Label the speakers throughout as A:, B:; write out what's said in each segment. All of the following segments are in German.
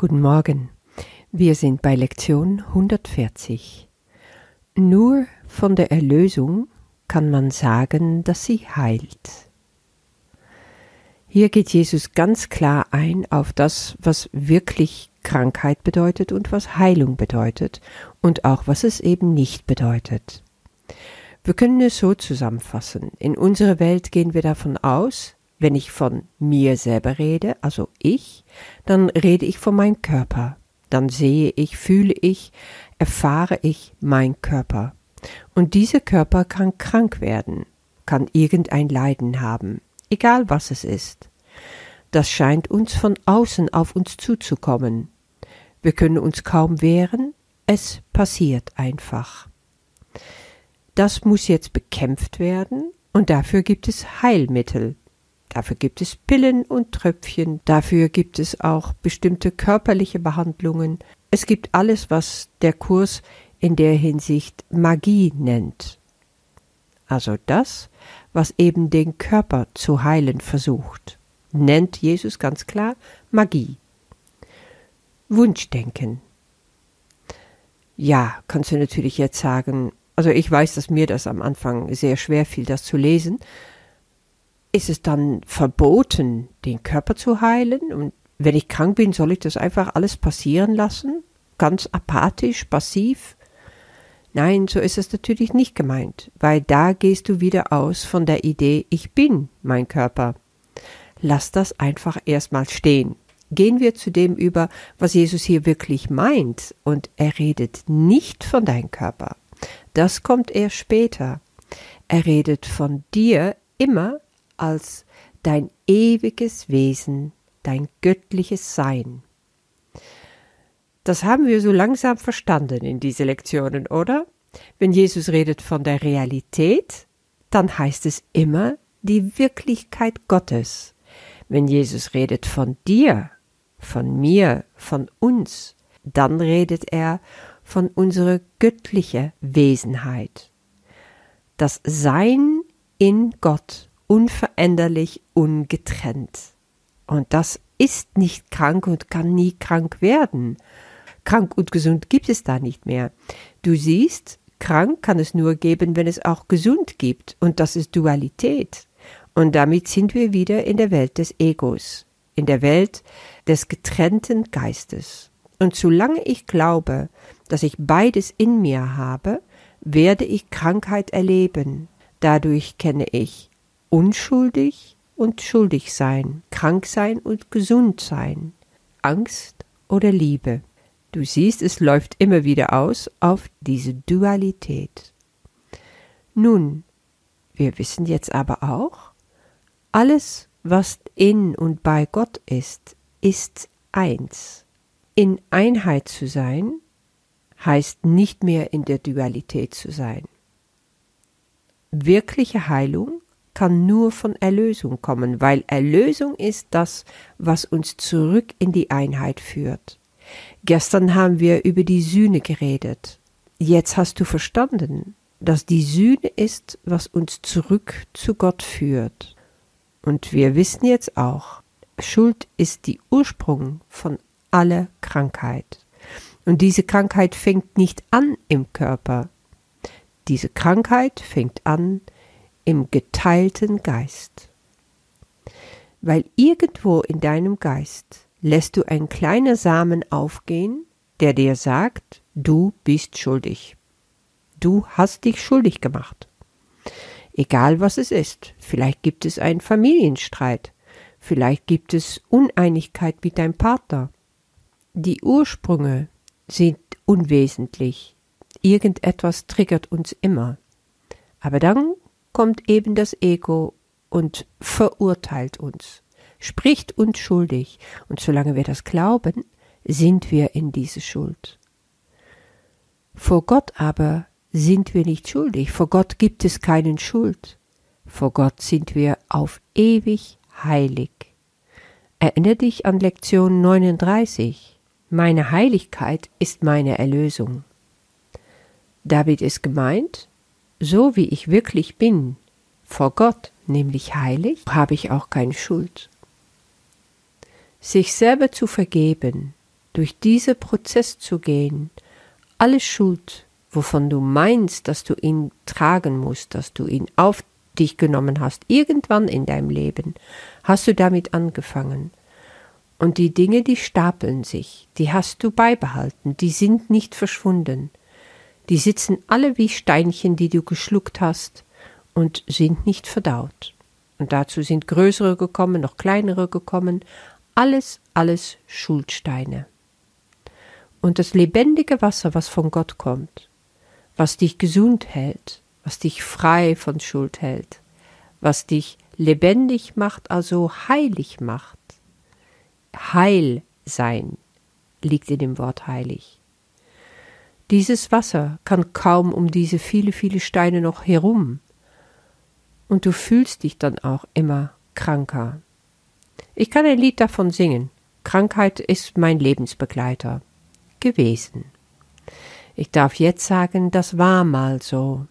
A: Guten Morgen. Wir sind bei Lektion 140. Nur von der Erlösung kann man sagen, dass sie heilt. Hier geht Jesus ganz klar ein auf das, was wirklich Krankheit bedeutet und was Heilung bedeutet und auch was es eben nicht bedeutet. Wir können es so zusammenfassen. In unserer Welt gehen wir davon aus, wenn ich von mir selber rede, also ich, dann rede ich von meinem Körper. Dann sehe ich, fühle ich, erfahre ich mein Körper. Und dieser Körper kann krank werden, kann irgendein Leiden haben, egal was es ist. Das scheint uns von außen auf uns zuzukommen. Wir können uns kaum wehren, es passiert einfach. Das muss jetzt bekämpft werden und dafür gibt es Heilmittel, Dafür gibt es Pillen und Tröpfchen, dafür gibt es auch bestimmte körperliche Behandlungen. Es gibt alles, was der Kurs in der Hinsicht Magie nennt. Also das, was eben den Körper zu heilen versucht, nennt Jesus ganz klar Magie. Wunschdenken. Ja, kannst du natürlich jetzt sagen, also ich weiß, dass mir das am Anfang sehr schwer fiel, das zu lesen, ist es dann verboten, den Körper zu heilen? Und wenn ich krank bin, soll ich das einfach alles passieren lassen? Ganz apathisch, passiv? Nein, so ist es natürlich nicht gemeint, weil da gehst du wieder aus von der Idee, ich bin mein Körper. Lass das einfach erstmal stehen. Gehen wir zu dem über, was Jesus hier wirklich meint, und er redet nicht von deinem Körper. Das kommt erst später. Er redet von dir immer als dein ewiges Wesen, dein göttliches Sein. Das haben wir so langsam verstanden in diese Lektionen, oder? Wenn Jesus redet von der Realität, dann heißt es immer die Wirklichkeit Gottes. Wenn Jesus redet von dir, von mir, von uns, dann redet er von unserer göttlichen Wesenheit. Das Sein in Gott unveränderlich, ungetrennt. Und das ist nicht krank und kann nie krank werden. Krank und gesund gibt es da nicht mehr. Du siehst, krank kann es nur geben, wenn es auch gesund gibt. Und das ist Dualität. Und damit sind wir wieder in der Welt des Egos, in der Welt des getrennten Geistes. Und solange ich glaube, dass ich beides in mir habe, werde ich Krankheit erleben. Dadurch kenne ich unschuldig und schuldig sein, krank sein und gesund sein, Angst oder Liebe. Du siehst, es läuft immer wieder aus auf diese Dualität. Nun, wir wissen jetzt aber auch, alles, was in und bei Gott ist, ist eins. In Einheit zu sein, heißt nicht mehr in der Dualität zu sein. Wirkliche Heilung kann nur von Erlösung kommen, weil Erlösung ist das, was uns zurück in die Einheit führt. Gestern haben wir über die Sühne geredet. Jetzt hast du verstanden, dass die Sühne ist, was uns zurück zu Gott führt. Und wir wissen jetzt auch, Schuld ist die Ursprung von aller Krankheit. Und diese Krankheit fängt nicht an im Körper. Diese Krankheit fängt an im geteilten Geist. Weil irgendwo in deinem Geist lässt du ein kleiner Samen aufgehen, der dir sagt, du bist schuldig. Du hast dich schuldig gemacht. Egal was es ist, vielleicht gibt es einen Familienstreit, vielleicht gibt es Uneinigkeit mit deinem Partner. Die Ursprünge sind unwesentlich. Irgendetwas triggert uns immer. Aber dann kommt eben das Ego und verurteilt uns, spricht uns schuldig, und solange wir das glauben, sind wir in diese Schuld. Vor Gott aber sind wir nicht schuldig, vor Gott gibt es keinen Schuld, vor Gott sind wir auf ewig heilig. Erinnere dich an Lektion 39. Meine Heiligkeit ist meine Erlösung. David ist gemeint, so wie ich wirklich bin, vor Gott, nämlich heilig, habe ich auch keine Schuld. Sich selber zu vergeben durch diesen Prozess zu gehen, alle Schuld, wovon du meinst, dass du ihn tragen musst, dass du ihn auf dich genommen hast, irgendwann in deinem Leben, hast du damit angefangen. Und die Dinge, die stapeln sich, die hast du beibehalten, die sind nicht verschwunden. Die sitzen alle wie Steinchen, die du geschluckt hast, und sind nicht verdaut. Und dazu sind größere gekommen, noch kleinere gekommen, alles, alles Schuldsteine. Und das lebendige Wasser, was von Gott kommt, was dich gesund hält, was dich frei von Schuld hält, was dich lebendig macht, also heilig macht. Heil sein liegt in dem Wort heilig. Dieses Wasser kann kaum um diese viele, viele Steine noch herum, und du fühlst dich dann auch immer kranker. Ich kann ein Lied davon singen. Krankheit ist mein Lebensbegleiter gewesen. Ich darf jetzt sagen, das war mal so.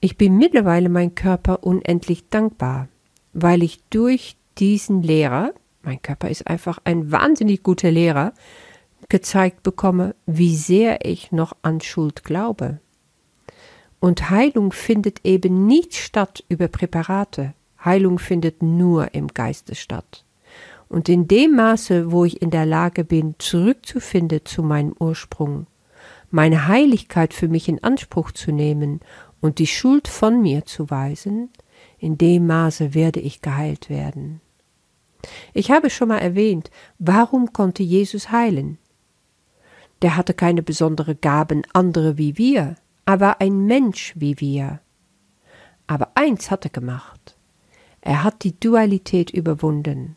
A: Ich bin mittlerweile mein Körper unendlich dankbar, weil ich durch diesen Lehrer, mein Körper ist einfach ein wahnsinnig guter Lehrer, gezeigt bekomme, wie sehr ich noch an Schuld glaube. Und Heilung findet eben nicht statt über Präparate. Heilung findet nur im Geiste statt. Und in dem Maße, wo ich in der Lage bin, zurückzufinden zu meinem Ursprung, meine Heiligkeit für mich in Anspruch zu nehmen und die Schuld von mir zu weisen, in dem Maße werde ich geheilt werden. Ich habe schon mal erwähnt, warum konnte Jesus heilen? Der hatte keine besondere Gaben andere wie wir, aber ein Mensch wie wir. Aber eins hat er gemacht. Er hat die Dualität überwunden.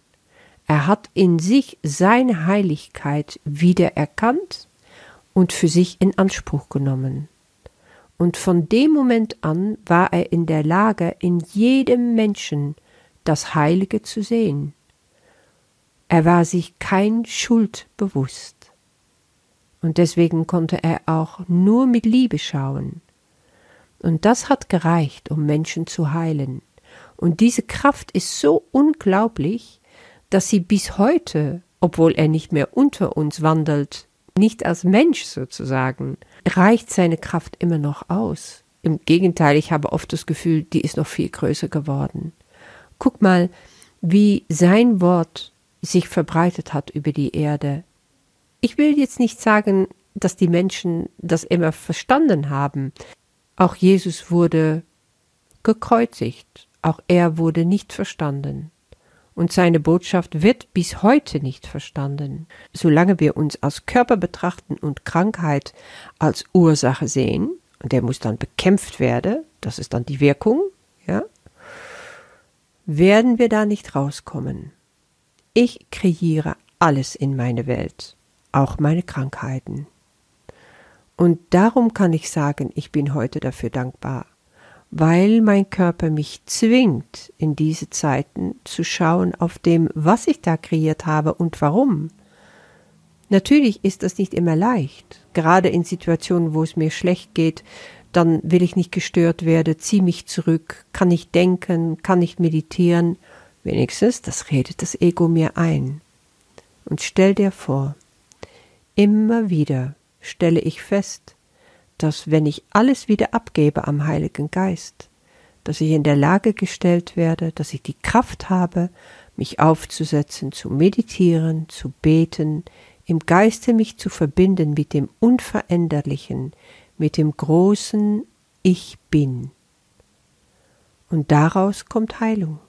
A: Er hat in sich seine Heiligkeit wiedererkannt und für sich in Anspruch genommen. Und von dem Moment an war er in der Lage, in jedem Menschen das Heilige zu sehen. Er war sich kein Schuld bewusst. Und deswegen konnte er auch nur mit Liebe schauen. Und das hat gereicht, um Menschen zu heilen. Und diese Kraft ist so unglaublich, dass sie bis heute, obwohl er nicht mehr unter uns wandelt, nicht als Mensch sozusagen, reicht seine Kraft immer noch aus. Im Gegenteil, ich habe oft das Gefühl, die ist noch viel größer geworden. Guck mal, wie sein Wort sich verbreitet hat über die Erde. Ich will jetzt nicht sagen, dass die Menschen das immer verstanden haben. Auch Jesus wurde gekreuzigt, auch er wurde nicht verstanden und seine Botschaft wird bis heute nicht verstanden. Solange wir uns als Körper betrachten und Krankheit als Ursache sehen, und der muss dann bekämpft werden, das ist dann die Wirkung, ja, werden wir da nicht rauskommen. Ich kreiere alles in meine Welt, auch meine Krankheiten. Und darum kann ich sagen, ich bin heute dafür dankbar, weil mein Körper mich zwingt, in diese Zeiten zu schauen auf dem, was ich da kreiert habe und warum. Natürlich ist das nicht immer leicht, gerade in Situationen, wo es mir schlecht geht, dann will ich nicht gestört werden, zieh mich zurück, kann nicht denken, kann nicht meditieren, wenigstens das redet das Ego mir ein. Und stell dir vor, immer wieder stelle ich fest, dass wenn ich alles wieder abgebe am Heiligen Geist, dass ich in der Lage gestellt werde, dass ich die Kraft habe, mich aufzusetzen, zu meditieren, zu beten, im Geiste mich zu verbinden mit dem Unveränderlichen, mit dem großen Ich bin. Und daraus kommt Heilung.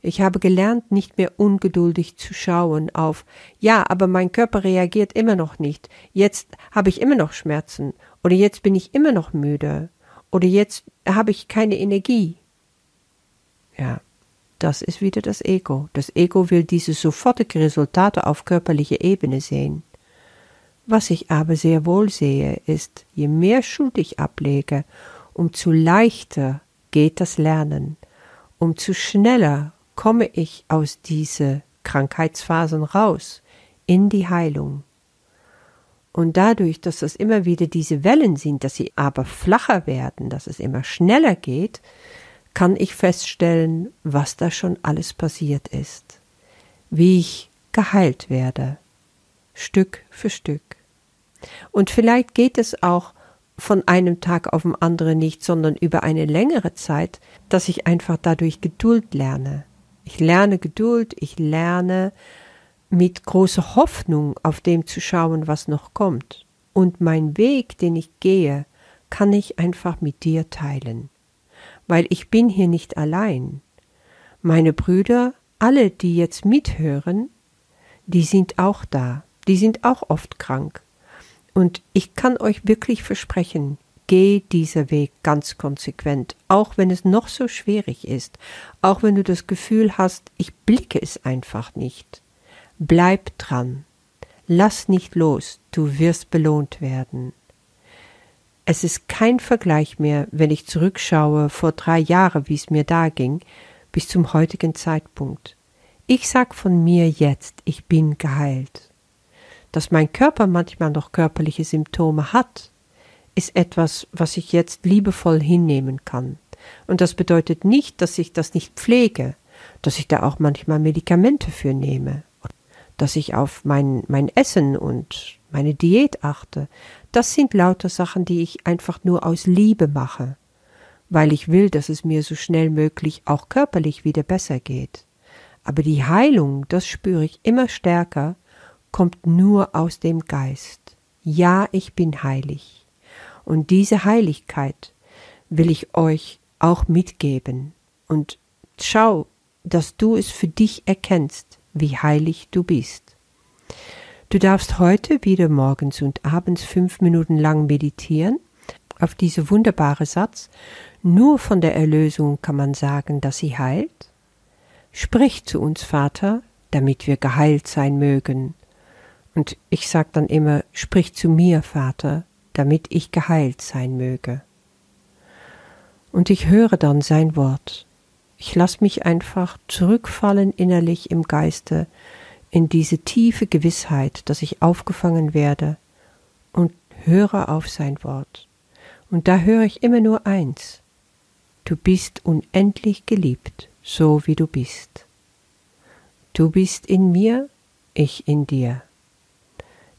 A: Ich habe gelernt, nicht mehr ungeduldig zu schauen auf, ja, aber mein Körper reagiert immer noch nicht, jetzt habe ich immer noch Schmerzen, oder jetzt bin ich immer noch müde, oder jetzt habe ich keine Energie. Ja, das ist wieder das Ego. Das Ego will diese sofortige Resultate auf körperlicher Ebene sehen. Was ich aber sehr wohl sehe, ist, je mehr Schuld ich ablege, umso leichter geht das Lernen, umso schneller komme ich aus diese Krankheitsphasen raus in die Heilung. Und dadurch, dass das immer wieder diese Wellen sind, dass sie aber flacher werden, dass es immer schneller geht, kann ich feststellen, was da schon alles passiert ist. wie ich geheilt werde, Stück für Stück. Und vielleicht geht es auch von einem Tag auf den anderen nicht, sondern über eine längere Zeit, dass ich einfach dadurch Geduld lerne. Ich lerne Geduld, ich lerne mit großer Hoffnung auf dem zu schauen, was noch kommt. Und mein Weg, den ich gehe, kann ich einfach mit dir teilen. Weil ich bin hier nicht allein. Meine Brüder, alle, die jetzt mithören, die sind auch da, die sind auch oft krank. Und ich kann euch wirklich versprechen, geh dieser Weg ganz konsequent, auch wenn es noch so schwierig ist, auch wenn du das Gefühl hast, ich blicke es einfach nicht. Bleib dran. Lass nicht los, du wirst belohnt werden. Es ist kein Vergleich mehr, wenn ich zurückschaue vor drei Jahren, wie es mir da ging, bis zum heutigen Zeitpunkt. Ich sag von mir jetzt, ich bin geheilt. Dass mein Körper manchmal noch körperliche Symptome hat, ist etwas, was ich jetzt liebevoll hinnehmen kann. Und das bedeutet nicht, dass ich das nicht pflege, dass ich da auch manchmal Medikamente für nehme, dass ich auf mein, mein Essen und meine Diät achte. Das sind lauter Sachen, die ich einfach nur aus Liebe mache, weil ich will, dass es mir so schnell möglich auch körperlich wieder besser geht. Aber die Heilung, das spüre ich immer stärker, kommt nur aus dem Geist. Ja, ich bin heilig. Und diese Heiligkeit will ich euch auch mitgeben. Und schau, dass du es für dich erkennst, wie heilig du bist. Du darfst heute wieder morgens und abends fünf Minuten lang meditieren auf diese wunderbare Satz. Nur von der Erlösung kann man sagen, dass sie heilt. Sprich zu uns, Vater, damit wir geheilt sein mögen. Und ich sag dann immer, sprich zu mir, Vater, damit ich geheilt sein möge. Und ich höre dann sein Wort. Ich lass mich einfach zurückfallen innerlich im Geiste in diese tiefe Gewissheit, dass ich aufgefangen werde und höre auf sein Wort. Und da höre ich immer nur eins. Du bist unendlich geliebt, so wie du bist. Du bist in mir, ich in dir.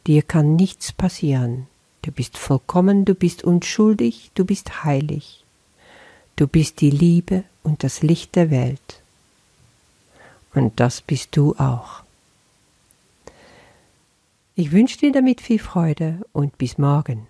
A: Dir kann nichts passieren, Du bist vollkommen, du bist unschuldig, du bist heilig. Du bist die Liebe und das Licht der Welt. Und das bist du auch. Ich wünsche dir damit viel Freude und bis morgen.